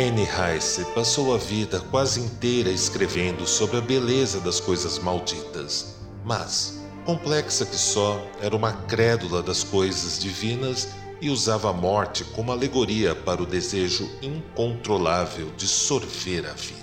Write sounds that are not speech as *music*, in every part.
Anne Rice passou a vida quase inteira escrevendo sobre a beleza das coisas malditas, mas, complexa que só, era uma crédula das coisas divinas e usava a morte como alegoria para o desejo incontrolável de sorver a vida.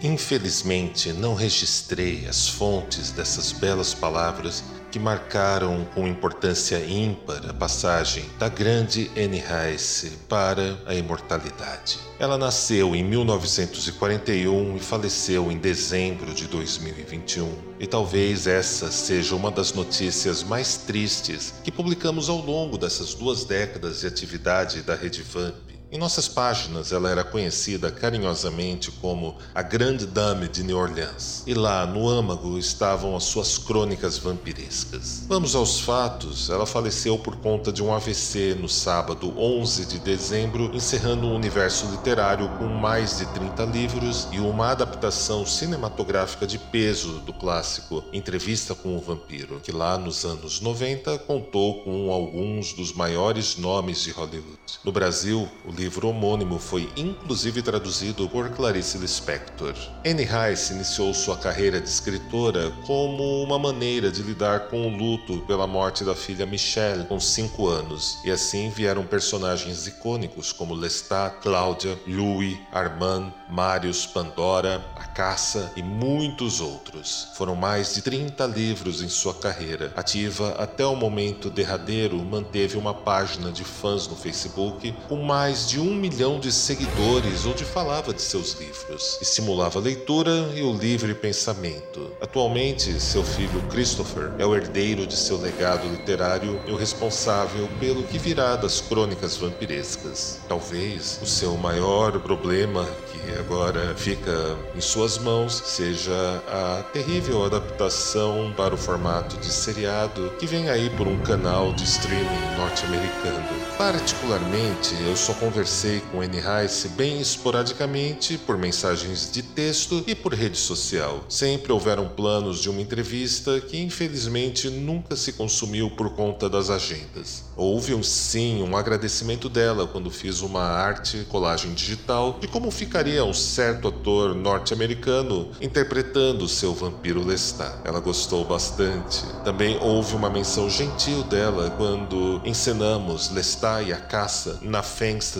Infelizmente, não registrei as fontes dessas belas palavras que marcaram com importância ímpar a passagem da grande Anne Rice para a imortalidade. Ela nasceu em 1941 e faleceu em dezembro de 2021. E talvez essa seja uma das notícias mais tristes que publicamos ao longo dessas duas décadas de atividade da Rede Vamp. Em nossas páginas, ela era conhecida carinhosamente como a Grande Dame de New Orleans, e lá no âmago estavam as suas crônicas vampirescas. Vamos aos fatos: ela faleceu por conta de um AVC no sábado 11 de dezembro, encerrando um universo literário com mais de 30 livros e uma adaptação cinematográfica de peso do clássico Entrevista com o Vampiro, que lá nos anos 90 contou com alguns dos maiores nomes de Hollywood. No Brasil, o livro homônimo foi inclusive traduzido por Clarice Lispector. Anne Rice iniciou sua carreira de escritora como uma maneira de lidar com o luto pela morte da filha Michelle com 5 anos, e assim vieram personagens icônicos como Lestat, Cláudia, Louis, Armand, Marius, Pandora, A Caça e muitos outros. Foram mais de 30 livros em sua carreira. Ativa até o momento derradeiro, manteve uma página de fãs no Facebook com mais de um milhão de seguidores onde falava de seus livros, estimulava a leitura e o livre pensamento. Atualmente, seu filho Christopher é o herdeiro de seu legado literário e o responsável pelo que virá das crônicas vampirescas. Talvez o seu maior problema, que agora fica em suas mãos, seja a terrível adaptação para o formato de seriado que vem aí por um canal de streaming norte-americano. Particularmente, eu só conversei com Anne Rice bem esporadicamente por mensagens de texto e por rede social. Sempre houveram planos de uma entrevista que infelizmente nunca se consumiu por conta das agendas. Houve um sim um agradecimento dela quando fiz uma arte colagem digital de como ficaria um certo ator norte-americano interpretando seu vampiro Lestat. Ela gostou bastante. Também houve uma menção gentil dela quando encenamos Lestat e a caça na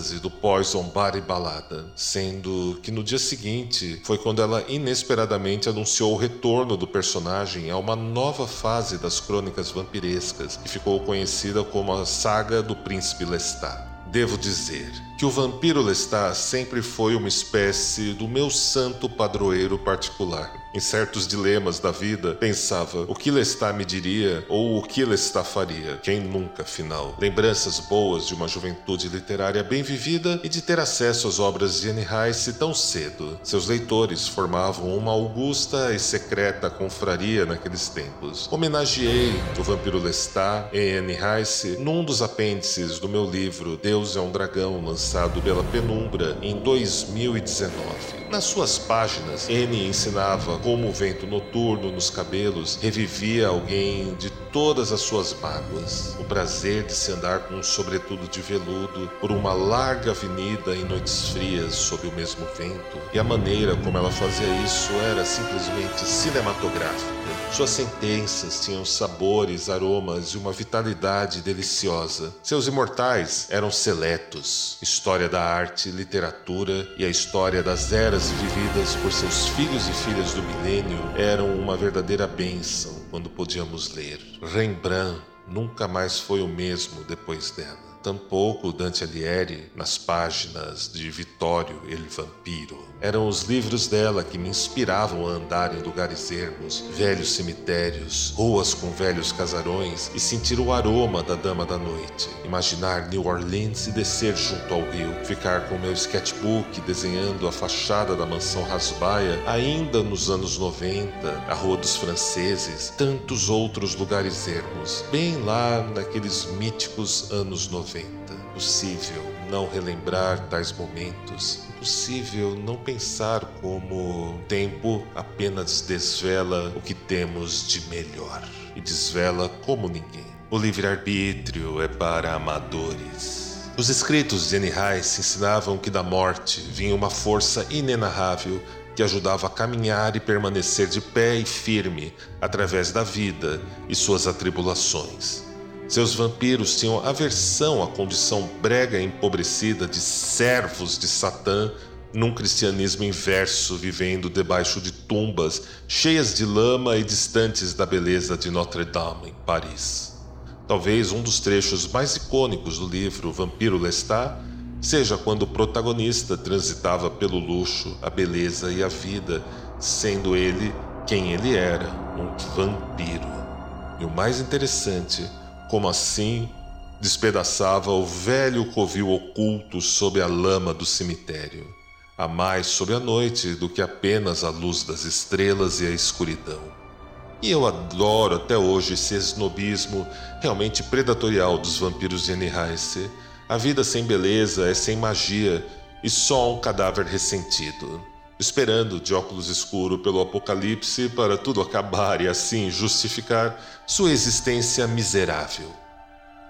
fênstase do Poison Bar e Balada, sendo que no dia seguinte foi quando ela inesperadamente anunciou o retorno do personagem a uma nova fase das crônicas vampirescas, que ficou conhecida como a Saga do Príncipe Lestat. Devo dizer que o vampiro Lestat sempre foi uma espécie do meu santo padroeiro particular. Em certos dilemas da vida, pensava o que Lestat me diria ou o que Lestat faria. Quem nunca, afinal? Lembranças boas de uma juventude literária bem vivida e de ter acesso às obras de Anne Rice tão cedo. Seus leitores formavam uma augusta e secreta confraria naqueles tempos. Homenageei o vampiro Lestat em Anne Rice num dos apêndices do meu livro Deus é um Dragão, lançado pela Penumbra em 2019. Nas suas páginas, N ensinava como o vento noturno nos cabelos revivia alguém de todas as suas mágoas. O prazer de se andar com um sobretudo de veludo por uma larga avenida em noites frias sob o mesmo vento. E a maneira como ela fazia isso era simplesmente cinematográfica. Suas sentenças tinham sabores, aromas e uma vitalidade deliciosa. Seus imortais eram seletos. História da arte, literatura e a história das eras vividas por seus filhos e filhas do milênio eram uma verdadeira bênção quando podíamos ler. Rembrandt nunca mais foi o mesmo depois dela. Tampouco Dante Alighieri nas páginas de Vittorio il Vampiro. Eram os livros dela que me inspiravam a andar em lugares ermos, velhos cemitérios, ruas com velhos casarões e sentir o aroma da Dama da Noite. Imaginar New Orleans e descer junto ao rio, ficar com meu sketchbook desenhando a fachada da mansão Rasbaia ainda nos anos 90, a Rua dos Franceses, tantos outros lugares ermos, bem lá naqueles míticos anos 90. Possível não relembrar tais momentos, impossível não pensar como tempo apenas desvela o que temos de melhor e desvela como ninguém. O livre-arbítrio é para amadores. Os escritos de Annie Rice ensinavam que da morte vinha uma força inenarrável que ajudava a caminhar e permanecer de pé e firme através da vida e suas atribulações. Seus vampiros tinham aversão à condição brega e empobrecida de servos de Satã num cristianismo inverso, vivendo debaixo de tumbas cheias de lama e distantes da beleza de Notre-Dame, em Paris. Talvez um dos trechos mais icônicos do livro Vampiro Lestat seja quando o protagonista transitava pelo luxo, a beleza e a vida, sendo ele quem ele era, um vampiro. E o mais interessante como assim despedaçava o velho covil oculto sob a lama do cemitério, a mais sob a noite do que apenas a luz das estrelas e a escuridão. E eu adoro até hoje esse esnobismo realmente predatorial dos vampiros de Rice. A vida sem beleza é sem magia e só um cadáver ressentido, esperando de óculos escuro pelo apocalipse para tudo acabar e assim justificar sua existência miserável.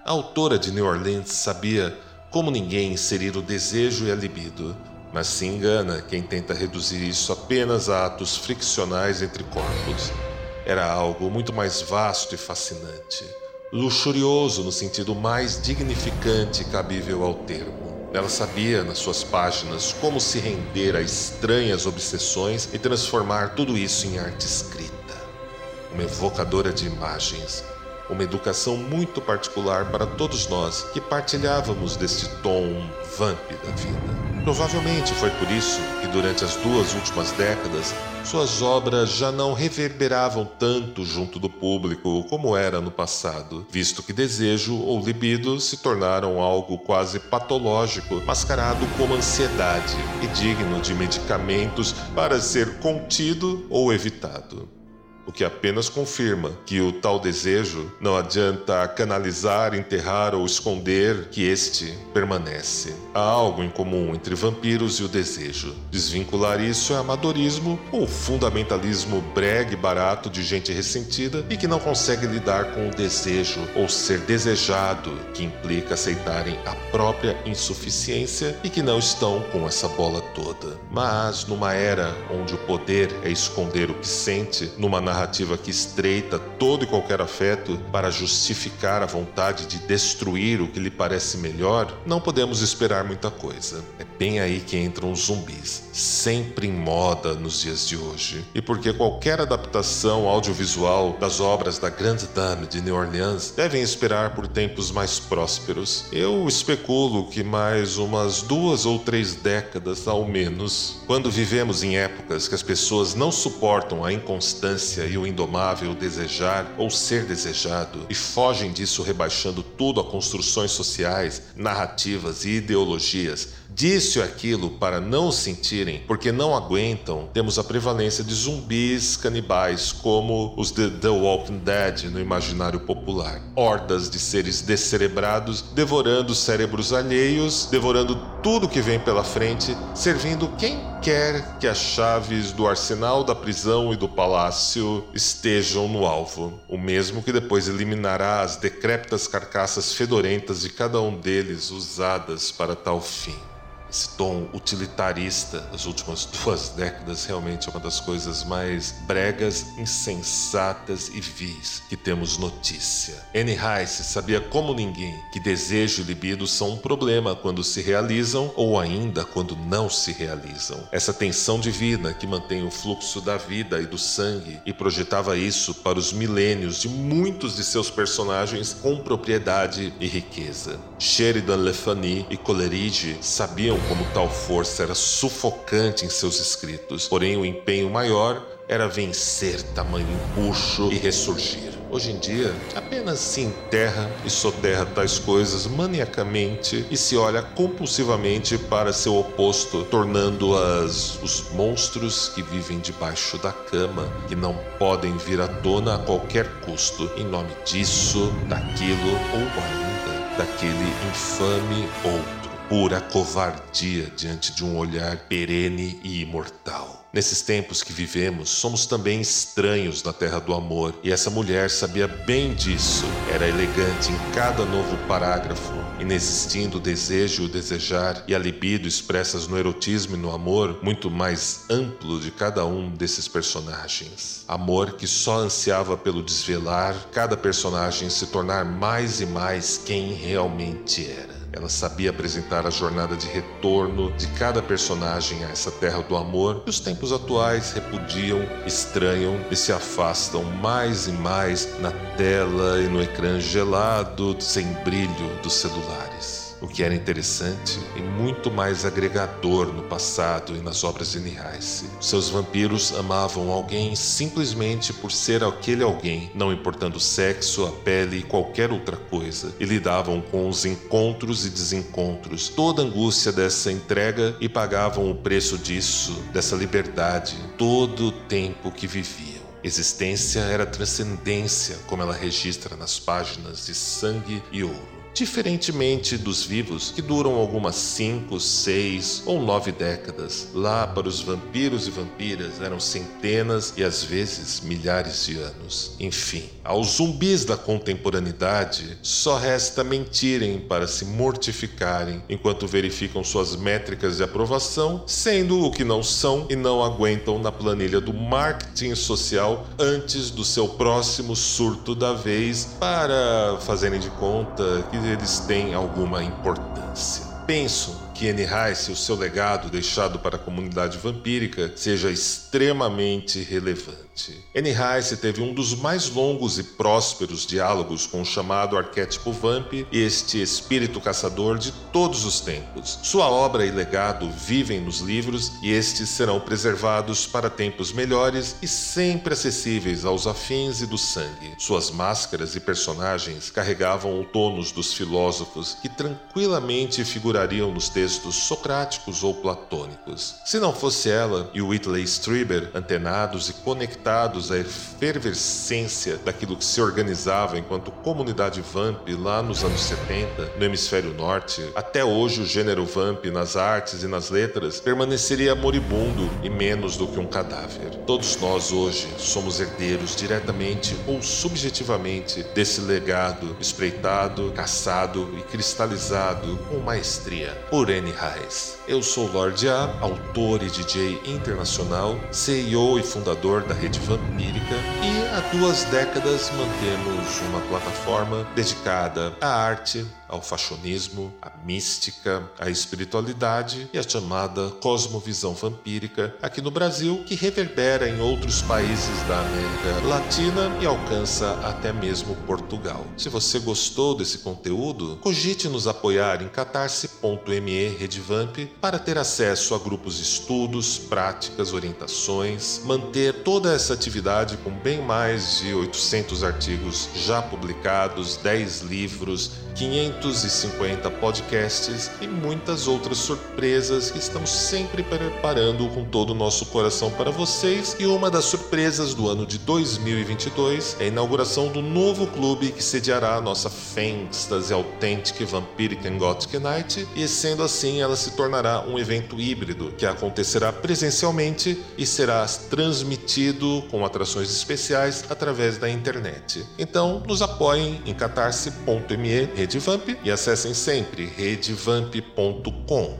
A autora de New Orleans sabia como ninguém inserir o desejo e a libido, mas se engana quem tenta reduzir isso apenas a atos friccionais entre corpos. Era algo muito mais vasto e fascinante, luxurioso no sentido mais dignificante cabível ao termo. Ela sabia, nas suas páginas, como se render a estranhas obsessões e transformar tudo isso em arte escrita uma evocadora de imagens, uma educação muito particular para todos nós que partilhávamos deste tom vamp da vida. Provavelmente foi por isso que durante as duas últimas décadas suas obras já não reverberavam tanto junto do público como era no passado, visto que desejo ou libido se tornaram algo quase patológico, mascarado como ansiedade e digno de medicamentos para ser contido ou evitado o que apenas confirma que o tal desejo não adianta canalizar, enterrar ou esconder que este permanece. Há algo em comum entre vampiros e o desejo. Desvincular isso é amadorismo ou fundamentalismo brega e barato de gente ressentida e que não consegue lidar com o desejo ou ser desejado, que implica aceitarem a própria insuficiência e que não estão com essa bola toda. Mas numa era onde o poder é esconder o que sente, numa narrativa que estreita todo e qualquer afeto para justificar a vontade de destruir o que lhe parece melhor, não podemos esperar muita coisa. É bem aí que entram os zumbis, sempre em moda nos dias de hoje. E porque qualquer adaptação audiovisual das obras da Grande Dame de New Orleans devem esperar por tempos mais prósperos, eu especulo que mais umas duas ou três décadas ao menos, quando vivemos em épocas que as pessoas não suportam a inconstância e o indomável desejar ou ser desejado e fogem disso rebaixando tudo a construções sociais, narrativas e ideologias Disse aquilo para não sentirem, porque não aguentam, temos a prevalência de zumbis canibais, como os de The Walking Dead no imaginário popular. Hordas de seres descerebrados, devorando cérebros alheios, devorando tudo que vem pela frente, servindo quem quer que as chaves do arsenal da prisão e do palácio estejam no alvo. O mesmo que depois eliminará as decrépitas carcaças fedorentas de cada um deles usadas para tal fim. Esse tom utilitarista das últimas *laughs* duas décadas realmente é uma das coisas mais bregas, insensatas e vis que temos notícia. Anne Rice sabia como ninguém que desejo e libido são um problema quando se realizam ou ainda quando não se realizam. Essa tensão divina que mantém o fluxo da vida e do sangue e projetava isso para os milênios de muitos de seus personagens com propriedade e riqueza. Sheridan Le e Coleridge sabiam como tal força era sufocante em seus escritos, porém o empenho maior era vencer tamanho empuxo e ressurgir. Hoje em dia, apenas se enterra e soterra tais coisas maniacamente e se olha compulsivamente para seu oposto, tornando-as os monstros que vivem debaixo da cama, que não podem vir à tona a qualquer custo, em nome disso, daquilo ou ainda daquele infame outro. Pura covardia diante de um olhar perene e imortal. Nesses tempos que vivemos, somos também estranhos na terra do amor, e essa mulher sabia bem disso. Era elegante em cada novo parágrafo, inexistindo o desejo e o desejar e a libido expressas no erotismo e no amor muito mais amplo de cada um desses personagens. Amor que só ansiava pelo desvelar cada personagem se tornar mais e mais quem realmente era. Ela sabia apresentar a jornada de retorno de cada personagem a essa terra do amor que os tempos atuais repudiam, estranham e se afastam mais e mais na tela e no ecrã gelado, sem brilho dos celulares o que era interessante e muito mais agregador no passado e nas obras de Nihaise. Seus vampiros amavam alguém simplesmente por ser aquele alguém, não importando o sexo, a pele e qualquer outra coisa, e lidavam com os encontros e desencontros, toda a angústia dessa entrega e pagavam o preço disso, dessa liberdade, todo o tempo que viviam. Existência era transcendência, como ela registra nas páginas de Sangue e Ouro diferentemente dos vivos, que duram algumas cinco, seis ou nove décadas. Lá, para os vampiros e vampiras, eram centenas e às vezes milhares de anos. Enfim, aos zumbis da contemporaneidade, só resta mentirem para se mortificarem enquanto verificam suas métricas de aprovação, sendo o que não são e não aguentam na planilha do marketing social antes do seu próximo surto da vez para fazerem de conta que eles têm alguma importância. Penso que Anne Rice, o seu legado deixado para a comunidade vampírica, seja extremamente relevante. Anne Rice teve um dos mais longos e prósperos diálogos com o chamado arquétipo vamp, este espírito caçador de todos os tempos. Sua obra e legado vivem nos livros e estes serão preservados para tempos melhores e sempre acessíveis aos afins e do sangue. Suas máscaras e personagens carregavam o tônus dos filósofos que tranquilamente figurariam nos textos textos socráticos ou platônicos. Se não fosse ela e Whitley Strieber antenados e conectados à efervescência daquilo que se organizava enquanto comunidade vamp lá nos anos 70, no hemisfério norte, até hoje o gênero vamp nas artes e nas letras permaneceria moribundo e menos do que um cadáver. Todos nós hoje somos herdeiros diretamente ou subjetivamente desse legado espreitado, caçado e cristalizado com maestria. Porém, N. Reis. Eu sou Lord A, autor e DJ internacional, CEO e fundador da Rede Vampírica, e há duas décadas mantemos uma plataforma dedicada à arte, ao fashionismo, à mística, à espiritualidade e à chamada cosmovisão vampírica aqui no Brasil, que reverbera em outros países da América Latina e alcança até mesmo Portugal. Se você gostou desse conteúdo, cogite nos apoiar em catarse.me Redvamp para ter acesso a grupos de estudos, práticas, orientações, manter toda essa atividade com bem mais de 800 artigos já publicados, 10 livros, 550 podcasts e muitas outras surpresas que estamos sempre preparando com todo o nosso coração para vocês. E uma das surpresas do ano de 2022 é a inauguração do novo clube que sediará a nossa Fantasy Authentic Vampiric and Gothic Night, e sendo assim ela se tornará um evento híbrido que acontecerá presencialmente e será transmitido com atrações especiais através da internet. Então, nos apoiem em catarse.me Redevamp e acessem sempre redevamp.com.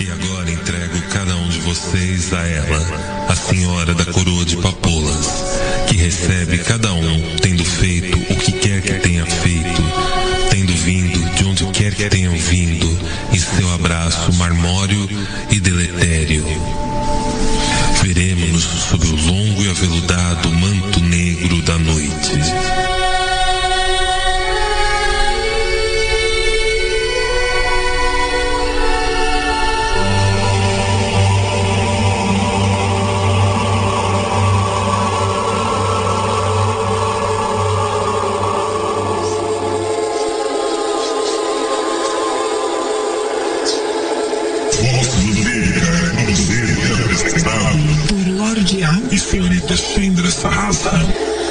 E agora entrego cada um de vocês a ela, a senhora da coroa de papoulas, que recebe cada um tendo feito o que quer que tenha feito, tendo vindo de onde quer que tenham vindo, em seu abraço marmório e deletério. Veremos-nos sob o longo e aveludado manto negro da noite. Por Lorde A e senhorita Sindra Sahasra.